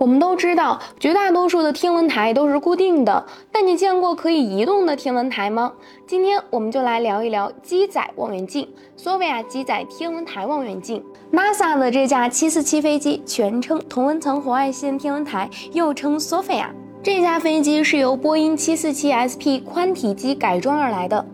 我们都知道，绝大多数的天文台都是固定的，但你见过可以移动的天文台吗？今天我们就来聊一聊机载望远镜——索菲亚机载天文台望远镜。NASA 的这架747飞机全称同温层红外线天文台，又称索菲亚。这架飞机是由波音 747SP 宽体机改装而来的。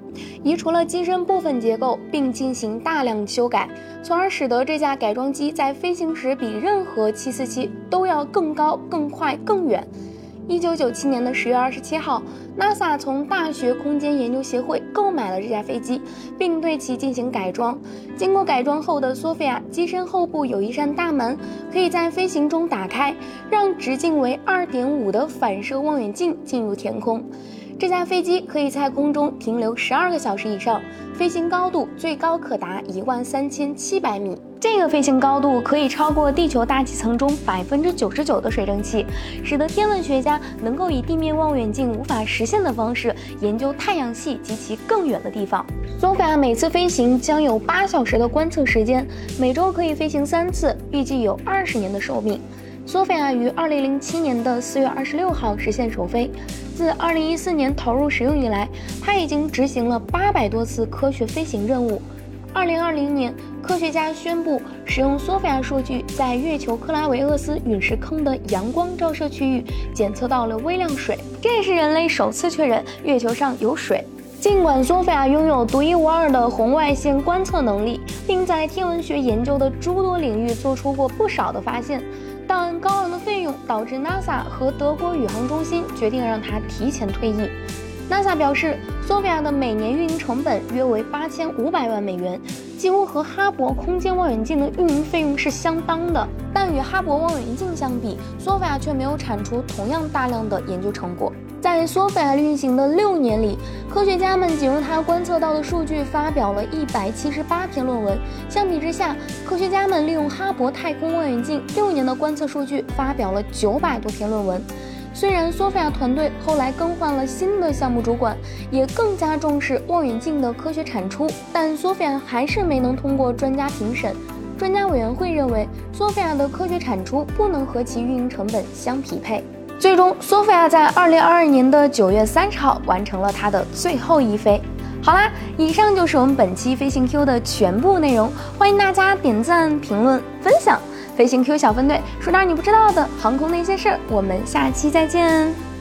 移除了机身部分结构，并进行大量修改，从而使得这架改装机在飞行时比任何747都要更高、更快、更远。一九九七年的十月二十七号，NASA 从大学空间研究协会购买了这架飞机，并对其进行改装。经过改装后的索菲亚机身后部有一扇大门，可以在飞行中打开，让直径为二点五的反射望远镜进入天空。这架飞机可以在空中停留十二个小时以上，飞行高度最高可达一万三千七百米。这个飞行高度可以超过地球大气层中百分之九十九的水蒸气，使得天文学家能够以地面望远镜无法实现的方式研究太阳系及其更远的地方。索菲亚每次飞行将有八小时的观测时间，每周可以飞行三次，预计有二十年的寿命。索菲亚于二零零七年的四月二十六号实现首飞。自二零一四年投入使用以来，它已经执行了八百多次科学飞行任务。二零二零年，科学家宣布使用索菲亚数据，在月球克拉维厄斯陨石坑的阳光照射区域检测到了微量水，这是人类首次确认月球上有水。尽管索菲亚拥有独一无二的红外线观测能力，并在天文学研究的诸多领域做出过不少的发现。但高昂的费用导致 NASA 和德国宇航中心决定让它提前退役。NASA 表示，索菲亚的每年运营成本约为八千五百万美元，几乎和哈勃空间望远镜的运营费用是相当的。但与哈勃望远镜相比，索菲亚却没有产出同样大量的研究成果。在索菲亚运行的六年里，科学家们仅用它观测到的数据发表了一百七十八篇论文。相比之下，科学家们利用哈勃太空望远镜六年的观测数据发表了九百多篇论文。虽然索菲亚团队后来更换了新的项目主管，也更加重视望远镜的科学产出，但索菲亚还是没能通过专家评审。专家委员会认为，索菲亚的科学产出不能和其运营成本相匹配。最终，索菲亚在二零二二年的九月三十号完成了它的最后一飞。好啦，以上就是我们本期飞行 Q 的全部内容，欢迎大家点赞、评论、分享。飞行 Q 小分队说点你不知道的航空那些事儿，我们下期再见。